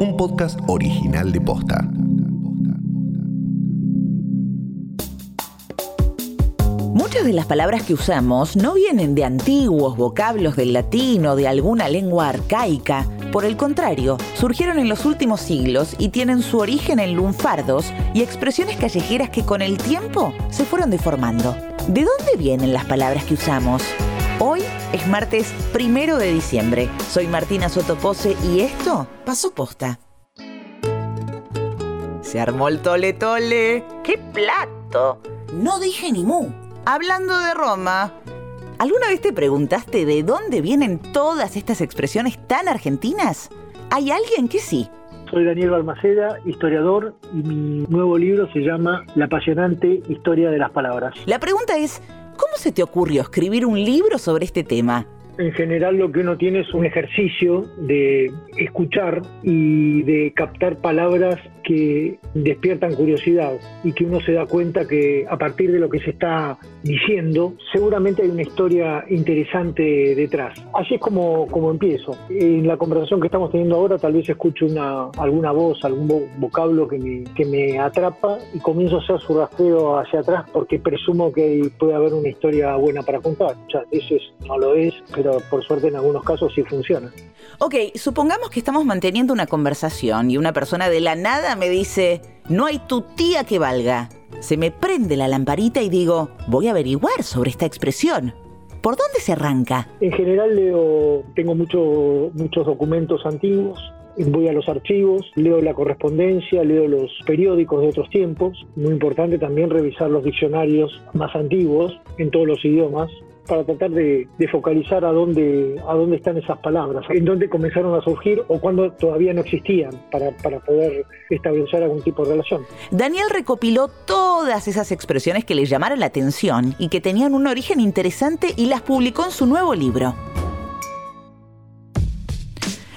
un podcast original de Posta. Muchas de las palabras que usamos no vienen de antiguos vocablos del latín o de alguna lengua arcaica. Por el contrario, surgieron en los últimos siglos y tienen su origen en lunfardos y expresiones callejeras que con el tiempo se fueron deformando. ¿De dónde vienen las palabras que usamos? Hoy es martes primero de diciembre. Soy Martina Sotopose y esto pasó posta. Se armó el tole tole. ¡Qué plato! No dije ni mu. Hablando de Roma, ¿alguna vez te preguntaste de dónde vienen todas estas expresiones tan argentinas? ¿Hay alguien que sí? Soy Daniel Balmaceda, historiador, y mi nuevo libro se llama La apasionante historia de las palabras. La pregunta es, ¿cómo se te ocurrió escribir un libro sobre este tema? En general lo que uno tiene es un ejercicio de escuchar y de captar palabras que despiertan curiosidad y que uno se da cuenta que a partir de lo que se está diciendo, seguramente hay una historia interesante detrás. Así es como, como empiezo. En la conversación que estamos teniendo ahora tal vez escucho una, alguna voz, algún vocablo que me, que me atrapa y comienzo a hacer su rastreo hacia atrás porque presumo que puede haber una historia buena para contar. O sea, eso no lo es, pero por suerte en algunos casos sí funciona. Ok, supongamos que estamos manteniendo una conversación y una persona de la nada me dice, no hay tu tía que valga. Se me prende la lamparita y digo, voy a averiguar sobre esta expresión. ¿Por dónde se arranca? En general leo, tengo mucho, muchos documentos antiguos, voy a los archivos, leo la correspondencia, leo los periódicos de otros tiempos. Muy importante también revisar los diccionarios más antiguos en todos los idiomas para tratar de, focalizar a dónde, a dónde están esas palabras, en dónde comenzaron a surgir o cuando todavía no existían, para, para poder establecer algún tipo de relación. Daniel recopiló todas esas expresiones que le llamaron la atención y que tenían un origen interesante y las publicó en su nuevo libro.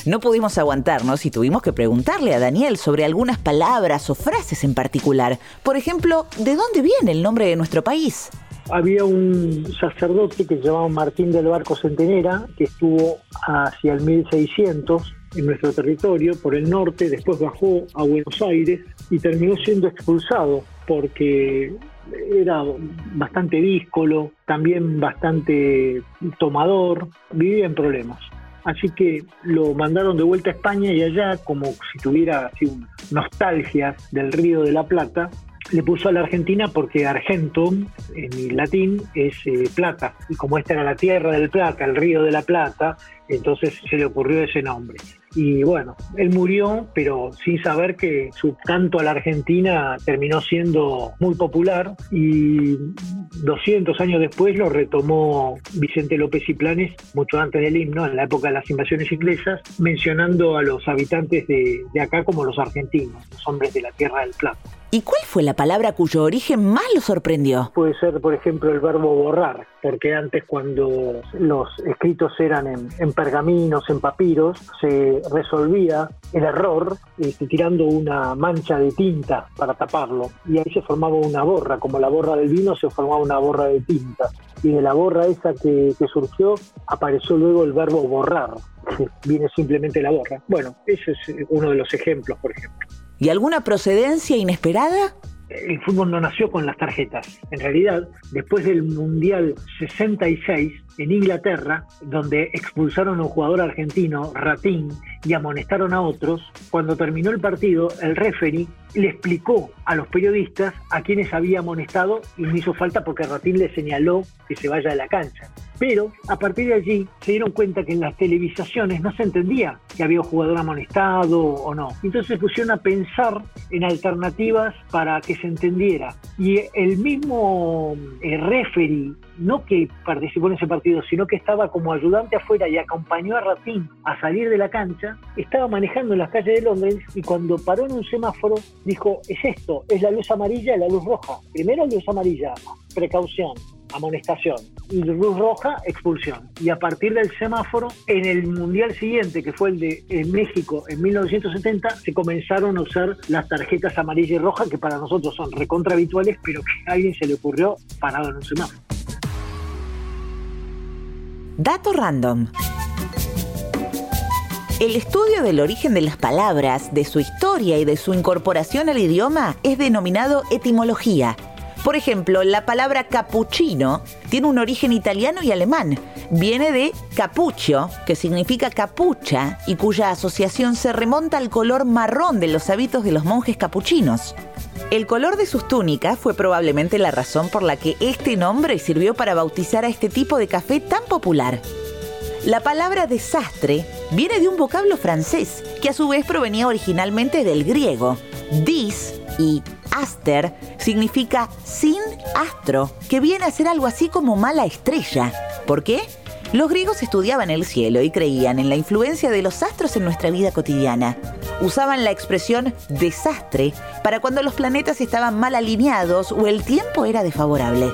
No pudimos aguantarnos y tuvimos que preguntarle a Daniel sobre algunas palabras o frases en particular. Por ejemplo, ¿de dónde viene el nombre de nuestro país? Había un sacerdote que se llamaba Martín del Barco Centenera, que estuvo hacia el 1600 en nuestro territorio, por el norte, después bajó a Buenos Aires y terminó siendo expulsado porque era bastante díscolo, también bastante tomador, vivía en problemas. Así que lo mandaron de vuelta a España y allá, como si tuviera así nostalgia del río de la Plata, le puso a la Argentina porque Argentum, en latín, es eh, plata. Y como esta era la tierra del plata, el río de la plata, entonces se le ocurrió ese nombre. Y bueno, él murió, pero sin saber que su canto a la Argentina terminó siendo muy popular y 200 años después lo retomó Vicente López y Planes, mucho antes del himno, en la época de las invasiones inglesas, mencionando a los habitantes de, de acá como los argentinos, los hombres de la Tierra del Plata. ¿Y cuál fue la palabra cuyo origen más lo sorprendió? Puede ser, por ejemplo, el verbo borrar, porque antes cuando los escritos eran en, pergaminos, en papiros, se resolvía el error este, tirando una mancha de tinta para taparlo. Y ahí se formaba una borra, como la borra del vino se formaba una borra de tinta. Y de la borra esa que, surgió apareció luego el verbo borrar, viene simplemente la borra. Bueno, ese es uno de los ejemplos, por ejemplo. ¿Y alguna procedencia inesperada? El fútbol no nació con las tarjetas. En realidad, después del Mundial 66 en Inglaterra, donde expulsaron a un jugador argentino, Ratín, y amonestaron a otros, cuando terminó el partido, el referee le explicó a los periodistas a quienes había amonestado y no hizo falta porque Ratín le señaló que se vaya de la cancha. Pero a partir de allí se dieron cuenta que en las televisaciones no se entendía que había un jugador amonestado o no. Entonces se pusieron a pensar en alternativas para que se entendiera. Y el mismo eh, referee, no que participó en ese partido, sino que estaba como ayudante afuera y acompañó a Ratín a salir de la cancha, estaba manejando en las calles de Londres y cuando paró en un semáforo dijo, es esto, es la luz amarilla y la luz roja. Primero luz amarilla, precaución, amonestación. Y luz roja, expulsión. Y a partir del semáforo, en el mundial siguiente, que fue el de México en 1970, se comenzaron a usar las tarjetas amarilla y roja, que para nosotros son recontra habituales, pero que a alguien se le ocurrió parado en un semáforo. Dato random. El estudio del origen de las palabras, de su historia y de su incorporación al idioma es denominado etimología. Por ejemplo, la palabra cappuccino tiene un origen italiano y alemán. Viene de capuccio, que significa capucha y cuya asociación se remonta al color marrón de los hábitos de los monjes capuchinos. El color de sus túnicas fue probablemente la razón por la que este nombre sirvió para bautizar a este tipo de café tan popular. La palabra desastre viene de un vocablo francés, que a su vez provenía originalmente del griego. Dis y aster significa sin astro, que viene a ser algo así como mala estrella. ¿Por qué? Los griegos estudiaban el cielo y creían en la influencia de los astros en nuestra vida cotidiana. Usaban la expresión desastre para cuando los planetas estaban mal alineados o el tiempo era desfavorable.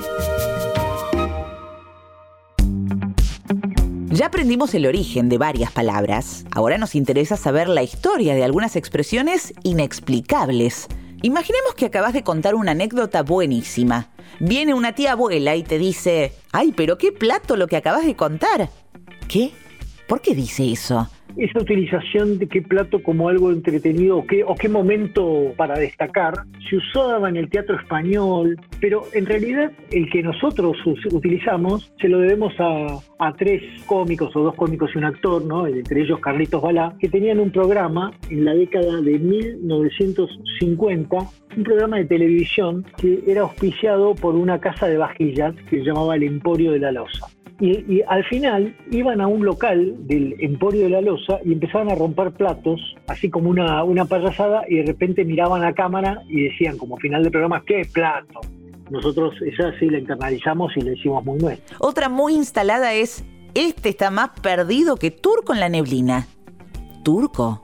Ya aprendimos el origen de varias palabras. Ahora nos interesa saber la historia de algunas expresiones inexplicables. Imaginemos que acabas de contar una anécdota buenísima. Viene una tía abuela y te dice, ay, pero qué plato lo que acabas de contar. ¿Qué? ¿Por qué dice eso? Esa utilización de qué plato como algo entretenido o qué, o qué momento para destacar se usaba en el teatro español, pero en realidad el que nosotros utilizamos se lo debemos a, tres cómicos o dos cómicos y un actor, ¿no? entre ellos Carlitos Balá, que tenían un programa en la década de 1950, un programa de televisión que era auspiciado por una casa de vajillas que se llamaba El Emporio de la Loza. Y, al final iban a un local del Emporio de la Loza y empezaban a romper platos, así como una, una payasada, y de repente miraban a cámara y decían, como final del programa, ¿qué plato? Nosotros esa sí la internalizamos y la hicimos muy nuestra. Otra muy instalada es, este está más perdido que turco en la neblina. ¿Turco?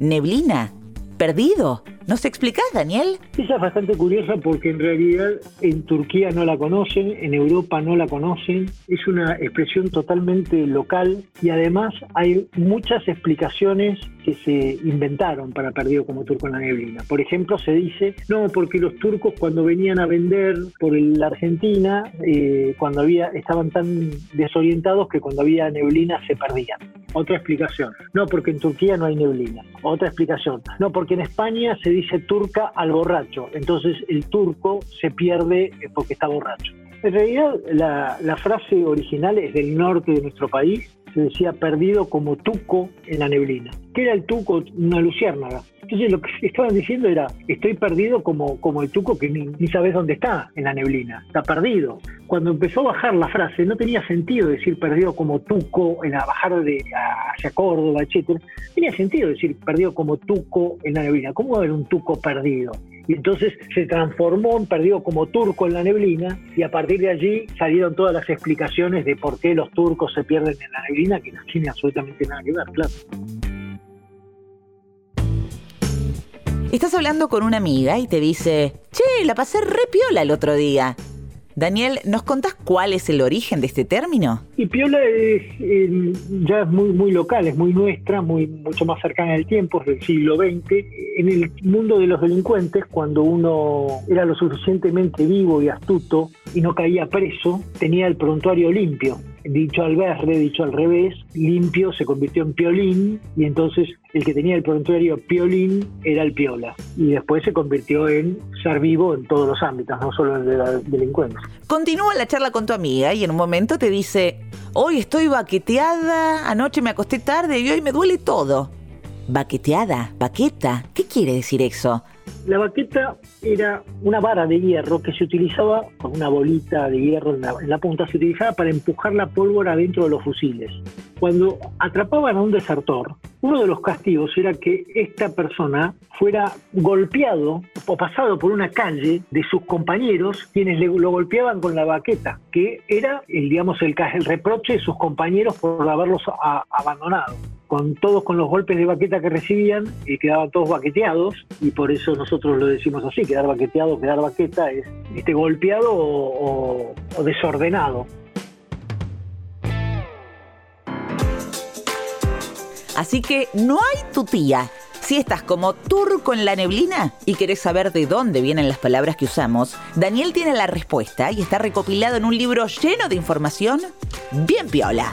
¿Neblina? ¿Perdido? ¿Nos explicás, Daniel? Esa es bastante curiosa porque en realidad en Turquía no la conocen, en Europa no la conocen, es una expresión totalmente local y además hay muchas explicaciones que se inventaron para perdido como turco en la neblina. Por ejemplo, se dice, no, porque los turcos cuando venían a vender por la Argentina, eh, cuando había, estaban tan desorientados que cuando había neblina se perdían. Otra explicación, no, porque en Turquía no hay neblina. Otra explicación, no, porque en España se dice turca al borracho, entonces el turco se pierde porque está borracho. En realidad la, la frase original es del norte de nuestro país, se decía perdido como tuco en la neblina. ¿Qué era el tuco? Una luciérnaga. Entonces lo que estaban diciendo era, estoy perdido como, como el tuco que ni, sabes dónde está en la neblina, está perdido. Cuando empezó a bajar la frase, no tenía sentido decir perdido como tuco, en la bajar de, hacia Córdoba, etc. Tenía sentido decir perdido como tuco en la neblina. ¿Cómo va a haber un tuco perdido? Y entonces se transformó en perdido como turco en la neblina y a partir de allí salieron todas las explicaciones de por qué los turcos se pierden en la neblina que no tiene absolutamente nada que ver, claro. Estás hablando con una amiga y te dice, che, la pasé re piola el otro día. Daniel, ¿nos contás cuál es el origen de este término? Y piola es, ya es muy, muy local, es muy nuestra, muy, mucho más cercana al tiempo, es del siglo XX. En el mundo de los delincuentes, cuando uno era lo suficientemente vivo y astuto y no caía preso, tenía el prontuario limpio dicho al verde, dicho al revés, limpio se convirtió en piolín y entonces el que tenía el prontuario piolín era el piola y después se convirtió en ser vivo en todos los ámbitos, no solo en el de la delincuencia. Continúa la charla con tu amiga y en un momento te dice, hoy estoy baqueteada, anoche me acosté tarde y hoy me duele todo. Baqueteada, baqueta, ¿qué quiere decir eso? La baqueta era una vara de hierro que se utilizaba con una bolita de hierro en la, punta, se utilizaba para empujar la pólvora dentro de los fusiles. Cuando atrapaban a un desertor, uno de los castigos era que esta persona fuera golpeado o pasado por una calle de sus compañeros quienes lo golpeaban con la baqueta, que era el, digamos, el, el reproche de sus compañeros por haberlos abandonado con todos con los golpes de baqueta que recibían, y quedaban todos baqueteados, y por eso nosotros lo decimos así, quedar baqueteado, quedar baqueta es este, golpeado o, o desordenado. Así que no hay tu tía. Si estás como turco en la neblina y querés saber de dónde vienen las palabras que usamos, Daniel tiene la respuesta y está recopilado en un libro lleno de información bien piola.